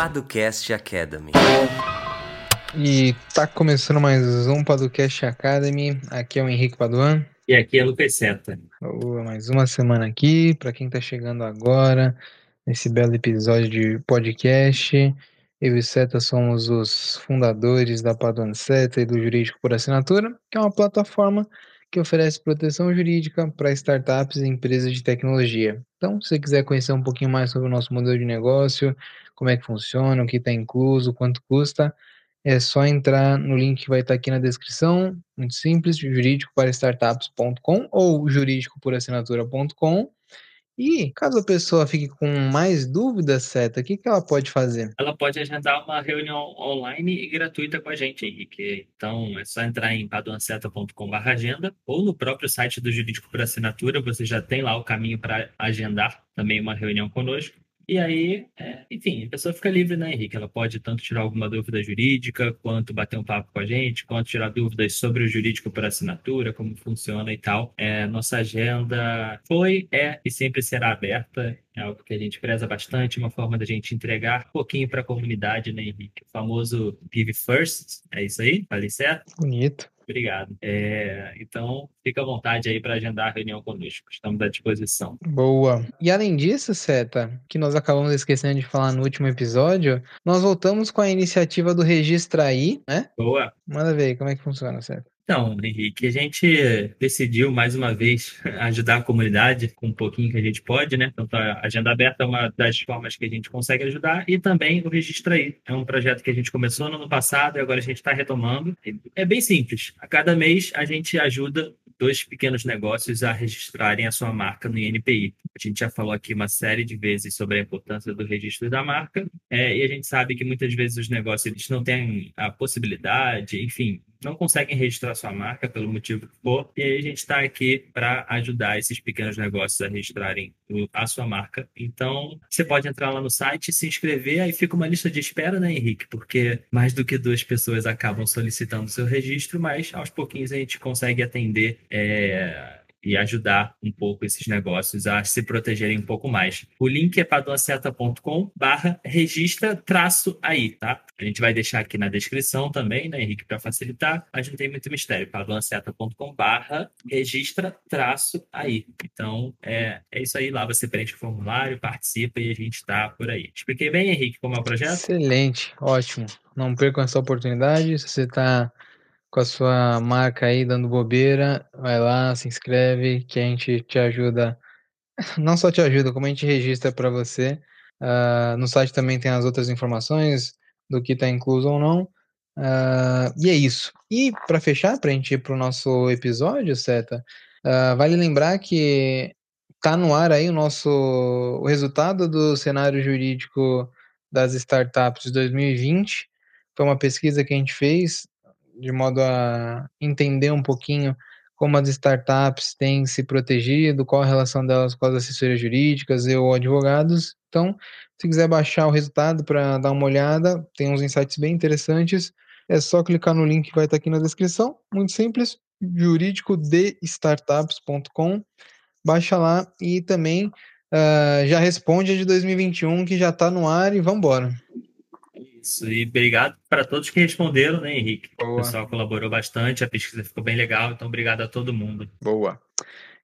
Paducast Academy. E tá começando mais um Paducast Academy. Aqui é o Henrique Paduan. E aqui é Lucas Seta. Boa, mais uma semana aqui. Para quem tá chegando agora, nesse belo episódio de podcast. Eu e Seta somos os fundadores da Paduan Seta e do Jurídico por Assinatura, que é uma plataforma que oferece proteção jurídica para startups e empresas de tecnologia. Então, se você quiser conhecer um pouquinho mais sobre o nosso modelo de negócio, como é que funciona, o que está incluso, quanto custa, é só entrar no link que vai estar tá aqui na descrição, muito simples, jurídico para startups.com ou jurídicoporassinatura.com e caso a pessoa fique com mais dúvidas, Seta, o que, que ela pode fazer? Ela pode agendar uma reunião online e gratuita com a gente, Henrique. Então é só entrar em paduanceta.com.br agenda ou no próprio site do Jurídico por Assinatura, você já tem lá o caminho para agendar também uma reunião conosco. E aí, é, enfim, a pessoa fica livre, né, Henrique? Ela pode tanto tirar alguma dúvida jurídica, quanto bater um papo com a gente, quanto tirar dúvidas sobre o jurídico por assinatura, como funciona e tal. É, nossa agenda foi, é e sempre será aberta. É algo que a gente preza bastante, uma forma da gente entregar um pouquinho para a comunidade, né, Henrique? O famoso Give First, é isso aí? Falei certo? Bonito. Obrigado. É, então, fica à vontade aí para agendar a reunião conosco. Estamos à disposição. Boa. E além disso, Seta, que nós acabamos esquecendo de falar no último episódio, nós voltamos com a iniciativa do Registra aí, né? Boa. Manda ver como é que funciona, Seta. Então, Henrique, a gente decidiu mais uma vez ajudar a comunidade com um pouquinho que a gente pode, né? Então, a Agenda Aberta é uma das formas que a gente consegue ajudar e também o Registra aí. É um projeto que a gente começou no ano passado e agora a gente está retomando. É bem simples. A cada mês a gente ajuda dois pequenos negócios a registrarem a sua marca no INPI. A gente já falou aqui uma série de vezes sobre a importância do registro da marca é, e a gente sabe que muitas vezes os negócios eles não têm a possibilidade, enfim, não conseguem registrar sua marca pelo motivo que for, e aí a gente está aqui para ajudar esses pequenos negócios a registrarem a sua marca. Então, você pode entrar lá no site, se inscrever, aí fica uma lista de espera, né, Henrique? Porque mais do que duas pessoas acabam solicitando seu registro, mas aos pouquinhos a gente consegue atender. É e ajudar um pouco esses negócios a se protegerem um pouco mais. O link é paduaceta.com barra registra traço aí, tá? A gente vai deixar aqui na descrição também, né, Henrique, para facilitar. Gente não tem muito mistério, paduaceta.com barra registra traço aí. Então, é, é isso aí, lá você preenche o formulário, participa e a gente está por aí. Expliquei bem, Henrique, como é o projeto? Excelente, ótimo. Não percam essa oportunidade, se você está com a sua marca aí dando bobeira, vai lá, se inscreve, que a gente te ajuda. Não só te ajuda, como a gente registra para você. Uh, no site também tem as outras informações do que está incluso ou não. Uh, e é isso. E para fechar, para a gente ir para o nosso episódio, Seta, uh, vale lembrar que está no ar aí o nosso o resultado do cenário jurídico das startups de 2020. Foi uma pesquisa que a gente fez de modo a entender um pouquinho como as startups têm se protegido, qual a relação delas com as assessorias jurídicas e ou advogados. Então, se quiser baixar o resultado para dar uma olhada, tem uns insights bem interessantes. É só clicar no link que vai estar aqui na descrição. Muito simples, jurídicodestartups.com. Baixa lá e também uh, já responde a de 2021 que já está no ar e vamos embora. Isso, e obrigado para todos que responderam, né, Henrique? Boa. O pessoal colaborou bastante, a pesquisa ficou bem legal, então obrigado a todo mundo. Boa.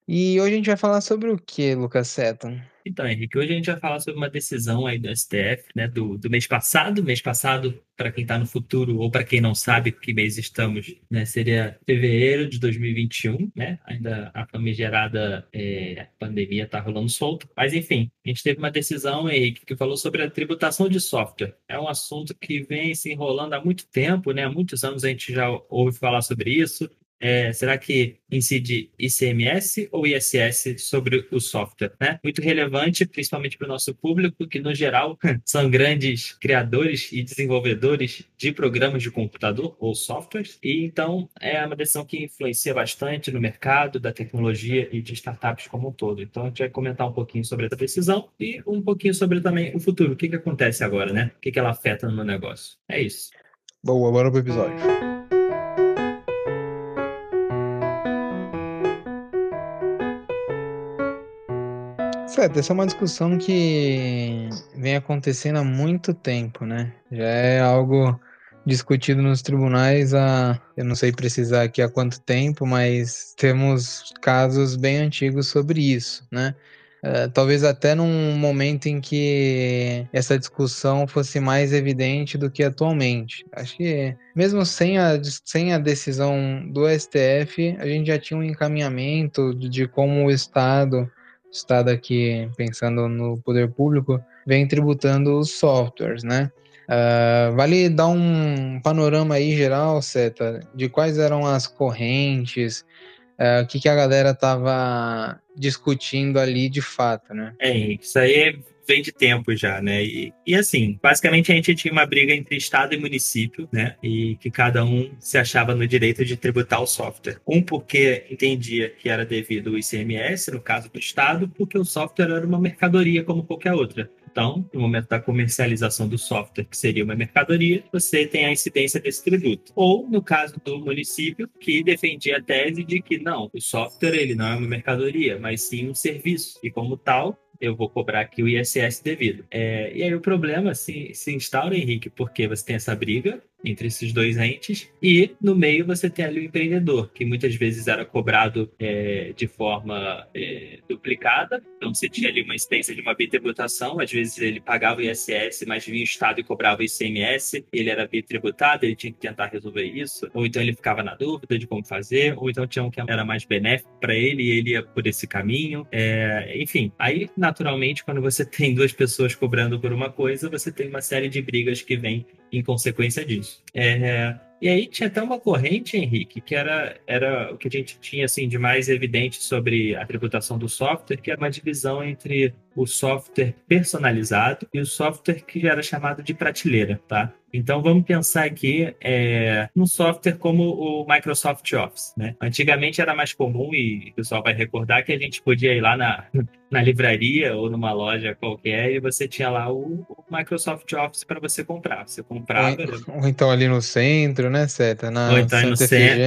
E hoje a gente vai falar sobre o que, Lucas Seton? Então, Henrique, hoje a gente vai falar sobre uma decisão aí do STF, né, do, do mês passado. Mês passado, para quem está no futuro ou para quem não sabe que mês estamos, né, seria fevereiro de 2021, né? Ainda a famigerada é, pandemia está rolando solto. Mas, enfim, a gente teve uma decisão, Henrique, que falou sobre a tributação de software. É um assunto que vem se enrolando há muito tempo, né? Há muitos anos a gente já ouve falar sobre isso. É, será que incide ICMS ou ISS sobre o software? Né? Muito relevante, principalmente para o nosso público, que no geral são grandes criadores e desenvolvedores de programas de computador ou softwares, e então é uma decisão que influencia bastante no mercado da tecnologia e de startups como um todo. Então a gente vai comentar um pouquinho sobre essa decisão e um pouquinho sobre também o futuro, o que, que acontece agora, né? O que, que ela afeta no meu negócio. É isso. Boa, bora pro episódio. Certo, essa é uma discussão que vem acontecendo há muito tempo, né? Já é algo discutido nos tribunais há, eu não sei precisar aqui há quanto tempo, mas temos casos bem antigos sobre isso, né? Uh, talvez até num momento em que essa discussão fosse mais evidente do que atualmente. Acho que mesmo sem a, sem a decisão do STF, a gente já tinha um encaminhamento de, de como o Estado Estado aqui, pensando no poder público, vem tributando os softwares, né? Uh, vale dar um panorama aí geral, Seta, de quais eram as correntes, uh, o que, que a galera tava discutindo ali de fato, né? É, isso aí vem de tempo já, né? E, e assim, basicamente a gente tinha uma briga entre Estado e município, né? E que cada um se achava no direito de tributar o software. Um porque entendia que era devido ao ICMS, no caso do Estado, porque o software era uma mercadoria como qualquer outra. Então, no momento da comercialização do software, que seria uma mercadoria, você tem a incidência desse tributo. Ou, no caso do município, que defendia a tese de que não, o software ele não é uma mercadoria, mas sim um serviço. E como tal, eu vou cobrar aqui o ISS devido. É, e aí o problema se, se instaura, Henrique, porque você tem essa briga entre esses dois entes, e no meio você tem ali o empreendedor, que muitas vezes era cobrado é, de forma é, duplicada, então você tinha ali uma experiência de uma bitributação, às vezes ele pagava o ISS, mas vinha o Estado e cobrava o ICMS, ele era bitributado, ele tinha que tentar resolver isso, ou então ele ficava na dúvida de como fazer, ou então tinha um que era mais benéfico para ele e ele ia por esse caminho, é, enfim, aí naturalmente quando você tem duas pessoas cobrando por uma coisa, você tem uma série de brigas que vem em consequência disso. É, e aí tinha até uma corrente, Henrique, que era, era o que a gente tinha assim, de mais evidente sobre a tributação do software, que era uma divisão entre o software personalizado e o software que era chamado de prateleira, tá? Então vamos pensar aqui é, num software como o Microsoft Office. Né? Antigamente era mais comum, e o pessoal vai recordar, que a gente podia ir lá na, na livraria ou numa loja qualquer e você tinha lá o, o Microsoft Office para você comprar. Você comprava. Ou, ou, então ali no centro, né, Seta? Na ou então no centro.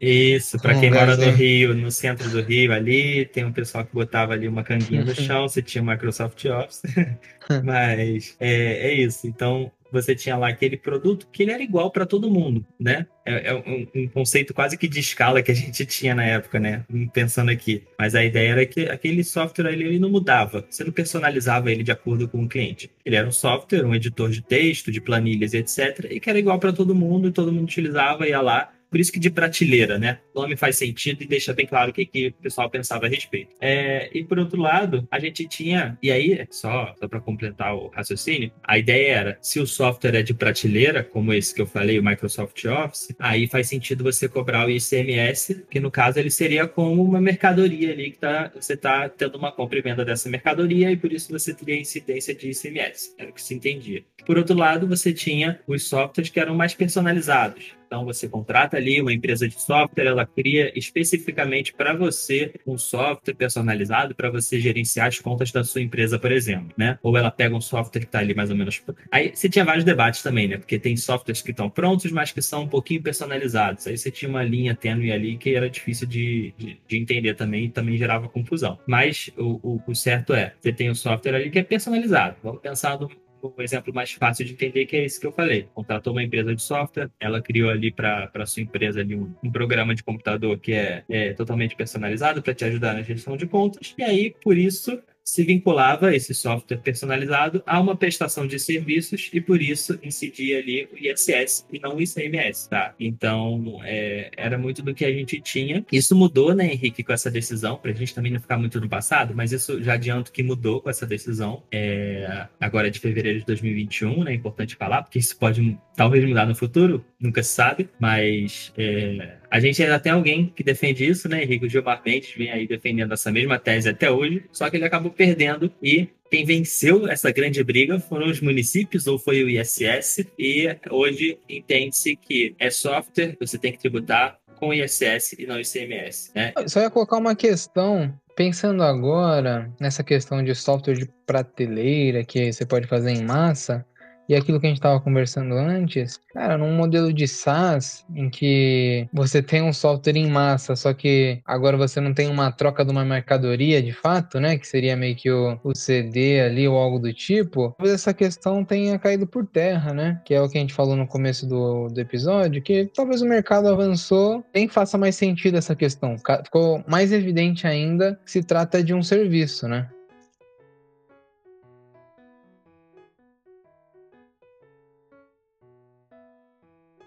Isso, para quem mora no Rio, no centro do Rio ali, tem um pessoal que botava ali uma canguinha no chão, você tinha o Microsoft Office. Mas é, é isso. Então, você tinha lá aquele produto que ele era igual para todo mundo, né? É, é um, um, conceito quase que de escala que a gente tinha na época, né? Pensando aqui. Mas a ideia era que aquele software ele, ele não mudava. Você não personalizava ele de acordo com o cliente. Ele era um software, um editor de texto, de planilhas, etc. E que era igual para todo mundo e todo mundo utilizava, ia lá por isso que de prateleira, né? O nome faz sentido e deixa bem claro o que, que o pessoal pensava a respeito. É, e por outro lado, a gente tinha, e aí, só, só para completar o raciocínio, a ideia era, se o software é de prateleira, como esse que eu falei, o Microsoft Office, aí faz sentido você cobrar o ICMS, que no caso ele seria como uma mercadoria ali, que tá, você está tendo uma compra e venda dessa mercadoria, e por isso você teria incidência de ICMS, era o que se entendia. Por outro lado, você tinha os softwares que eram mais personalizados. Então você contrata ali uma empresa de software, ela cria especificamente para você um software personalizado para você gerenciar as contas da sua empresa, por exemplo, né? Ou ela pega um software que está ali mais ou menos. Aí você tinha vários debates também, né? Porque tem softwares que estão prontos, mas que são um pouquinho personalizados. Aí você tinha uma linha tênue ali que era difícil de, de, de entender também e também gerava confusão. Mas o, o, o certo é, você tem um software ali que é personalizado. Vamos pensar no, o exemplo mais fácil de entender que é esse que eu falei. Contratou uma empresa de software, ela criou ali para sua empresa ali um, um, programa de computador que é, é totalmente personalizado para te ajudar na gestão de contas. E aí, por isso, se vinculava esse software personalizado a uma prestação de serviços e por isso incidia ali o ISS e não o ICMS, tá? Então, é, era muito do que a gente tinha. Isso mudou, né, Henrique, com essa decisão, para a gente também não ficar muito no passado, mas isso já adianto que mudou com essa decisão, é, agora de fevereiro de 2021, né, é importante falar, porque isso pode talvez mudar no futuro, nunca se sabe, mas é, a gente ainda tem alguém que defende isso, né? Henrique Gilmar Mendes vem aí defendendo essa mesma tese até hoje, só que ele acabou perdendo e quem venceu essa grande briga foram os municípios ou foi o ISS e hoje entende-se que é software, você tem que tributar com ISS e não ICMS, né? Só ia colocar uma questão Pensando agora nessa questão de software de prateleira que você pode fazer em massa, E aquilo que a gente estava conversando antes, cara, num modelo de SaaS em que você tem um software em massa, só que agora você não tem uma troca de uma mercadoria de fato, né? Que seria meio que o, o CD ali ou algo do tipo, talvez essa questão tenha caído por terra, né? Que é o que a gente falou no começo do, do episódio, que talvez o mercado avançou, nem faça mais sentido essa questão. Ficou mais evidente ainda que se trata de um serviço, né?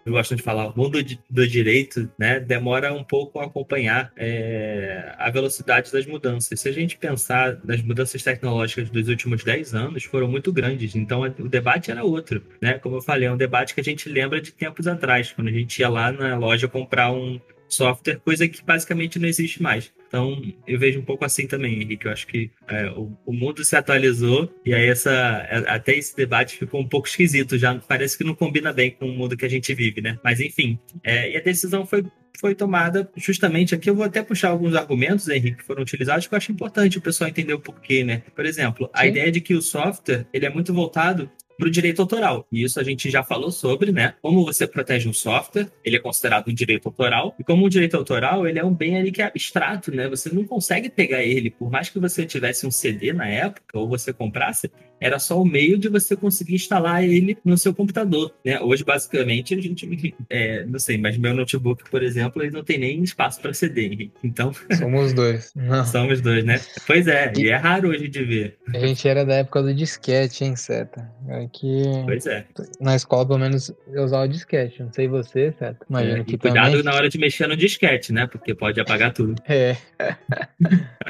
Eu gosto de falar, o mundo do direito né, demora um pouco a acompanhar é, a velocidade das mudanças. Se a gente pensar nas mudanças tecnológicas dos últimos 10 anos, foram muito grandes. Então, o debate era outro. Né? Como eu falei, é um debate que a gente lembra de tempos atrás, quando a gente ia lá na loja comprar um software, coisa que basicamente não existe mais. Então, eu vejo um pouco assim também, Henrique. Eu acho que é, o, o, mundo se atualizou e aí essa, é, até esse debate ficou um pouco esquisito. Já parece que não combina bem com o mundo que a gente vive, né? Mas, enfim. É, e a decisão foi foi tomada justamente aqui. Eu vou até puxar alguns argumentos, Henrique, que foram utilizados, que eu acho importante o pessoal entender o porquê, né? Por exemplo, a ideia de que o software ele é muito voltado para o direito autoral. E isso a gente já falou sobre, né? Como você protege um software, ele é considerado um direito autoral. E como um direito autoral, ele é um bem ali que é abstrato, né? Você não consegue pegar ele, por mais que você tivesse um CD na época, ou você comprasse, era só o meio de você conseguir instalar ele no seu computador, né? Hoje, basicamente, a gente, é, não sei, mas meu notebook, por exemplo, ele não tem nem espaço para CD. Então, somos dois. Não. Somos dois, né? Pois é, e... e... é raro hoje de ver. A gente era da época do disquete, hein, Seta? É que pois é. Na escola, pelo menos, eu usava o disquete. Não sei você, Seta. Imagina é, que cuidado também... na hora de mexer no disquete, né? Porque pode apagar tudo. É.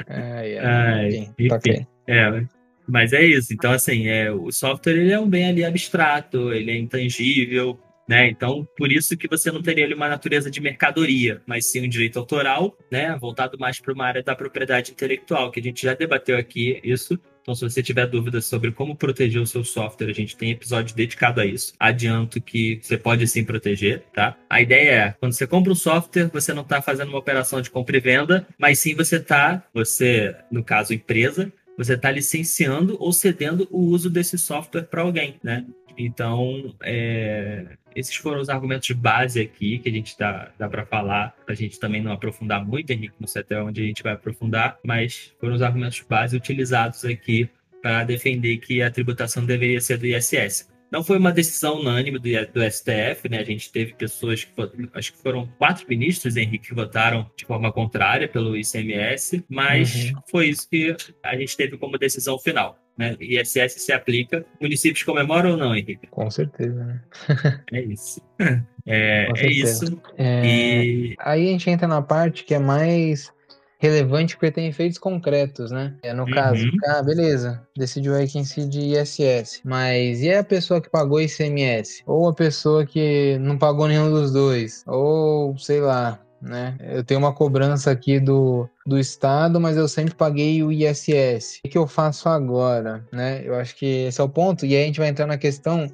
ai, ai, ai, enfim. É, mas é isso. Então, assim, é, o software ele é um bem ali abstrato, ele é intangível, né? Então, por isso que você não teria ali uma natureza de mercadoria, mas sim um direito autoral, né? Voltado mais para uma área da propriedade intelectual, que a gente já debateu aqui isso. Então, se você tiver dúvidas sobre como proteger o seu software, a gente tem episódio dedicado a isso. Adianto que você pode sim proteger, tá? A ideia é, quando você compra um software, você não está fazendo uma operação de compra e venda, mas sim você está, você, no caso, empresa, você está licenciando ou cedendo o uso desse software para alguém, né? Então, é, esses foram os argumentos de base aqui que a gente dá, dá para falar, para a gente também não aprofundar muito, Henrique, não sei até onde a gente vai aprofundar, mas foram os argumentos de base utilizados aqui para defender que a tributação deveria ser do ISS. Não foi uma decisão unânime do, do STF, né? A gente teve pessoas que acho que foram quatro ministros, Henrique, que votaram de forma contrária pelo ICMS, mas uhum. foi isso que a gente teve como decisão final. Né? ISS se aplica. Municípios comemoram ou não, Henrique? Com certeza, né? é isso. É, é isso. É... E... Aí a gente entra na parte que é mais relevante porque tem efeitos concretos, né? É, no uhum. caso, ah, beleza, decidiu aí que incide ISS, mas e a pessoa que pagou ICMS? Ou a pessoa que não pagou nenhum dos dois? Ou, sei lá, né? Eu tenho uma cobrança aqui do, do Estado, mas eu sempre paguei o ISS. O que eu faço agora, né? Eu acho que esse é o ponto. E aí a gente vai entrar na questão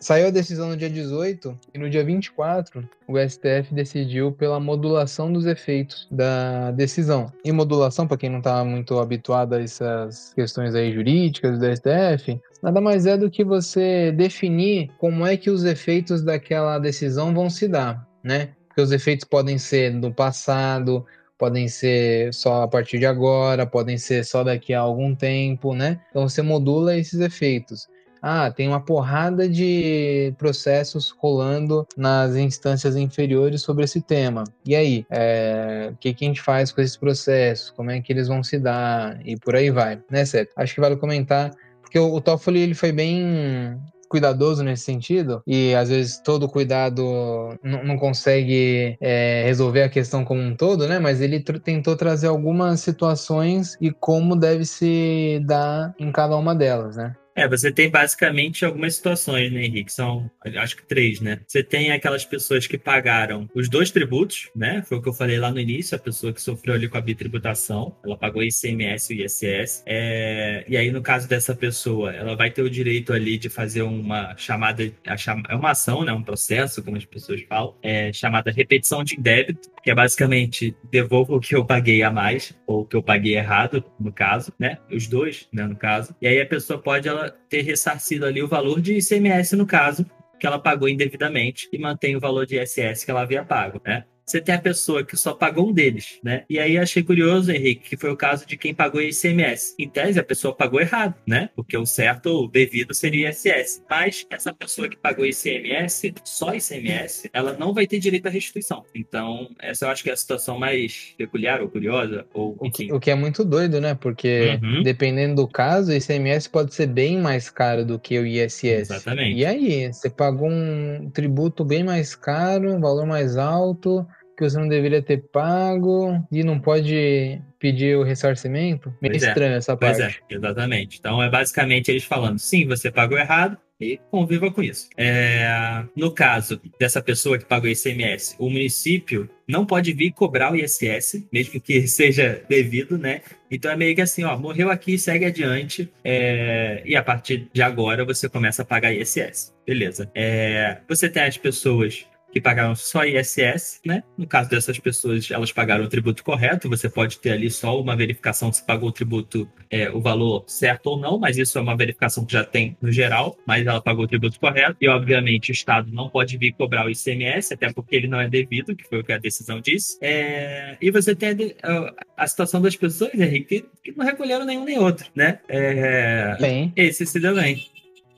Saiu a decisão no dia 18 e no dia 24 o STF decidiu pela modulação dos efeitos da decisão. E modulação, para quem não está muito habituado a essas questões aí jurídicas do STF, nada mais é do que você definir como é que os efeitos daquela decisão vão se dar, né? Porque os efeitos podem ser do passado, podem ser só a partir de agora, podem ser só daqui a algum tempo, né? Então você modula esses efeitos ah, tem uma porrada de processos rolando nas instâncias inferiores sobre esse tema. E aí, é, o que, que a gente faz com esses processos? Como é que eles vão se dar? E por aí vai, né, Seth? Acho que vale comentar, porque o, o Toffoli ele foi bem cuidadoso nesse sentido e às vezes todo cuidado não consegue é, resolver a questão como um todo, né? Mas ele tr tentou trazer algumas situações e como deve se dar em cada uma delas, né? É, você tem basicamente algumas situações, né, Henrique? São, acho que três, né? Você tem aquelas pessoas que pagaram os dois tributos, né? Foi o que eu falei lá no início, a pessoa que sofreu ali com a bitributação, ela pagou ICMS e ISS. É, e aí, no caso dessa pessoa, ela vai ter o direito ali de fazer uma chamada, é uma ação, né? Um processo, como as pessoas falam, é, chamada repetição de débito, que é basicamente devolvo o que eu paguei a mais, ou o que eu paguei errado, no caso, né? Os dois, né, no caso. E aí a pessoa pode, ela ter ressarcido ali o valor de ICMS, no caso, que ela pagou indevidamente e mantém o valor de ISS que ela havia pago, né? Você tem a pessoa que só pagou um deles, né? E aí achei curioso, Henrique, que foi o caso de quem pagou ICMS. Em tese, a pessoa pagou errado, né? Porque o certo ou devido seria ISS. Mas essa pessoa que pagou ICMS, só ICMS, ela não vai ter direito à restituição. Então, essa eu acho que é a situação mais peculiar ou curiosa. Ou, o, que, o que é muito doido, né? Porque uhum. dependendo do caso, o ICMS pode ser bem mais caro do que o ISS. Exatamente. E aí, você pagou um tributo bem mais caro, um valor mais alto que você não deveria ter pago e não pode pedir o ressarcimento? Meio pois é. estranho é. essa parte. Pois é, exatamente. Então é basicamente eles falando, sim, você pagou errado, e conviva com isso. É, no caso dessa pessoa que pagou ICMS, o município não pode vir cobrar o ISS, mesmo que seja devido, né? Então é meio que assim, ó, morreu aqui, segue adiante, é, e a partir de agora você começa a pagar ISS. Beleza. É, você tem as pessoas que pagaram só ISS, né? No caso dessas pessoas, elas pagaram o tributo correto. Você pode ter ali só uma verificação se pagou o tributo, é, o valor certo ou não, mas isso é uma verificação que já tem no geral, mas ela pagou o tributo correto. E, obviamente, o Estado não pode vir cobrar o ICMS, até porque ele não é devido, que foi o que a decisão disse. É... E você tem a, a, situação das pessoas, Henrique, que, não recolheram nenhum nem outro, né? É... Bem. Esse se deu bem,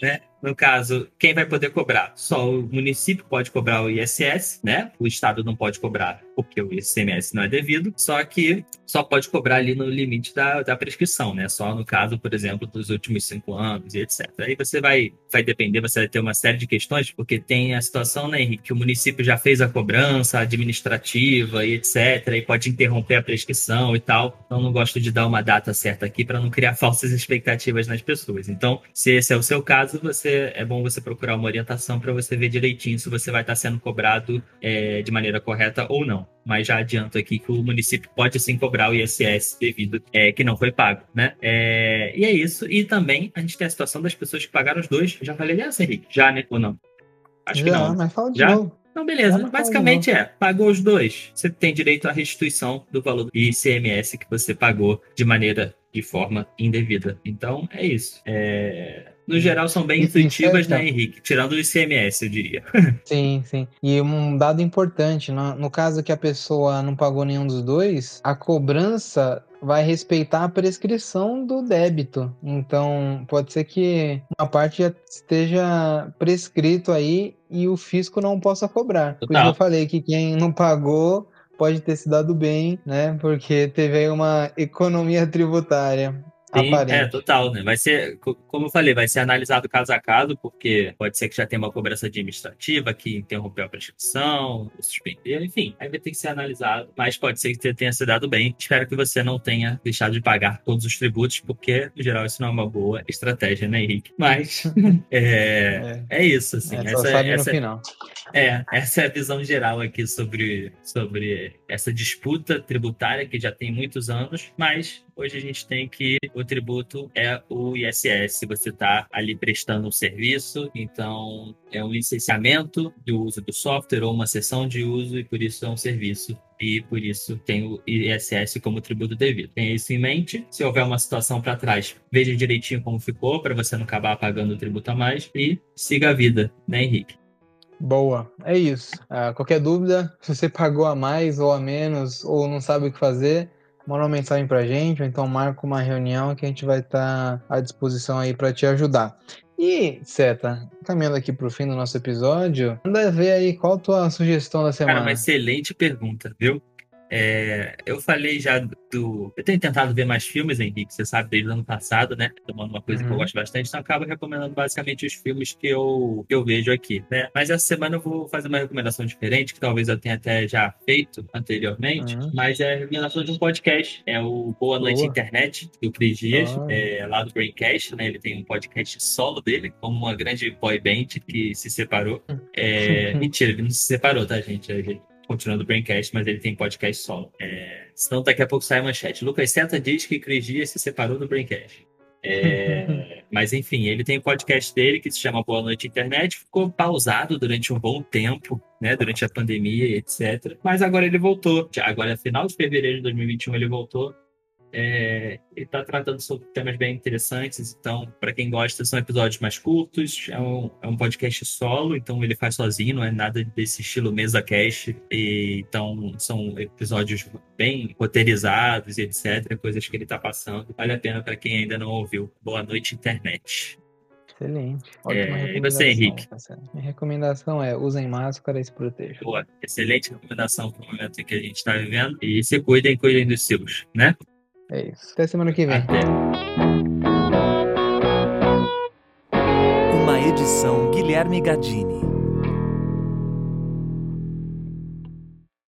né? No caso, quem vai poder cobrar? Só o município pode cobrar o ISS, né? O estado não pode cobrar porque o ICMS não é devido, só que só pode cobrar ali no limite da, da prescrição, né? Só no caso, por exemplo, dos últimos cinco anos e etc. Aí você vai, vai depender, você vai ter uma série de questões, porque tem a situação, né, Henrique, que o município já fez a cobrança administrativa e etc. E pode interromper a prescrição e tal. Então, não gosto de dar uma data certa aqui para não criar falsas expectativas nas pessoas. Então, se esse é o seu caso, você é bom você procurar uma orientação para você ver direitinho se você vai estar sendo cobrado é, de maneira correta ou não. Mas já adianto aqui que o município pode sim cobrar o ISS devido é, que não foi pago, né? É, e é isso. E também a gente tem a situação das pessoas que pagaram os dois. Já falei dessa, Henrique? Já, né? Ou não? Acho já, que não. Mas fala de já? novo. Então, beleza. Basicamente é, pagou os dois, você tem direito à restituição do valor do ICMS que você pagou de maneira de forma indevida. Então, é isso. É no geral, são bem intuitivas, né, Henrique? Tirando o ICMS, eu diria. Sim, sim. E um dado importante, no, no caso que a pessoa não pagou nenhum dos dois, a cobrança vai respeitar a prescrição do débito. Então, pode ser que uma parte já esteja prescrito aí e o fisco não possa cobrar. Total. Por isso eu falei que quem não pagou pode ter se dado bem, né? Porque teve aí uma economia tributária. Sim, é, total, né? Vai ser, como eu falei, vai ser analisado caso a caso, porque pode ser que já tenha uma cobrança administrativa que interrompeu a prescrição, suspendeu, enfim, aí vai ter que ser analisado, mas pode ser que tenha se dado bem. Espero que você não tenha deixado de pagar todos os tributos, porque, no geral, isso não é uma boa estratégia, né, Henrique? Mas é, é. é isso, assim. É, essa, essa, no final. É, essa é a visão geral aqui sobre, sobre essa disputa tributária que já tem muitos anos, mas hoje a gente tem que o tributo é o ISS. Você está ali prestando um serviço, então é um licenciamento do uso do software ou uma sessão de uso e por isso é um serviço e por isso tem o ISS como tributo devido. Tenha isso em mente. Se houver uma situação para trás, veja direitinho como ficou para você não acabar pagando o tributo a mais e siga a vida, né, Henrique? Boa, é isso. Ah, qualquer dúvida, se você pagou a mais ou a menos ou não sabe o que fazer, manda uma mensagem pra gente, ou então marca uma reunião que a gente vai estar tá à disposição aí para te ajudar. E, Seta, caminhando aqui pro fim do nosso episódio, manda ver aí qual a tua sugestão da semana. Cara, uma excelente pergunta, viu? É, eu falei já do. Eu tenho tentado ver mais filmes, Henrique, você sabe, desde o ano passado, né? Tomando uma coisa uhum. que eu uhum. gosto bastante, então eu acabo recomendando basicamente os filmes que eu, que eu vejo aqui, né? Mas essa semana eu vou fazer uma recomendação diferente, que talvez eu tenha até já feito anteriormente, uhum. mas é a recomendação de um podcast. É o Boa Noite Boa. Internet, do Cris Dias, uhum. é, lá do Braincast, né? Ele tem um podcast solo dele, como uma grande boy band que se separou. É, mentira, ele não se separou, tá, gente? Ele continuando o Braincast, mas ele tem podcast solo. É, senão daqui a pouco sai a manchete. Lucas Seta diz que Cris Dias se separou do Braincast. É, mas enfim, ele tem o um podcast dele que se chama Boa Noite Internet, ficou pausado durante um bom tempo, né, durante a pandemia, etc. Mas agora ele voltou. Agora, final de fevereiro de 2021, ele voltou É, ele está tratando sobre temas bem interessantes, então, para quem gosta, são episódios mais curtos. É um, é um podcast solo, então ele faz sozinho, não é nada desse estilo mesa cast. E, então, são episódios bem roteirizados e etc. Coisas que ele está passando. Vale a pena para quem ainda não ouviu. Boa noite, internet. Excelente. É, e você, Henrique? Minha recomendação é usem máscara e se protejam. Boa. Excelente recomendação para o momento em que a gente está vivendo. E se cuidem, cuidem dos seus, né? É isso. Até semana que vem. Até. Uma edição Guilherme Gadini.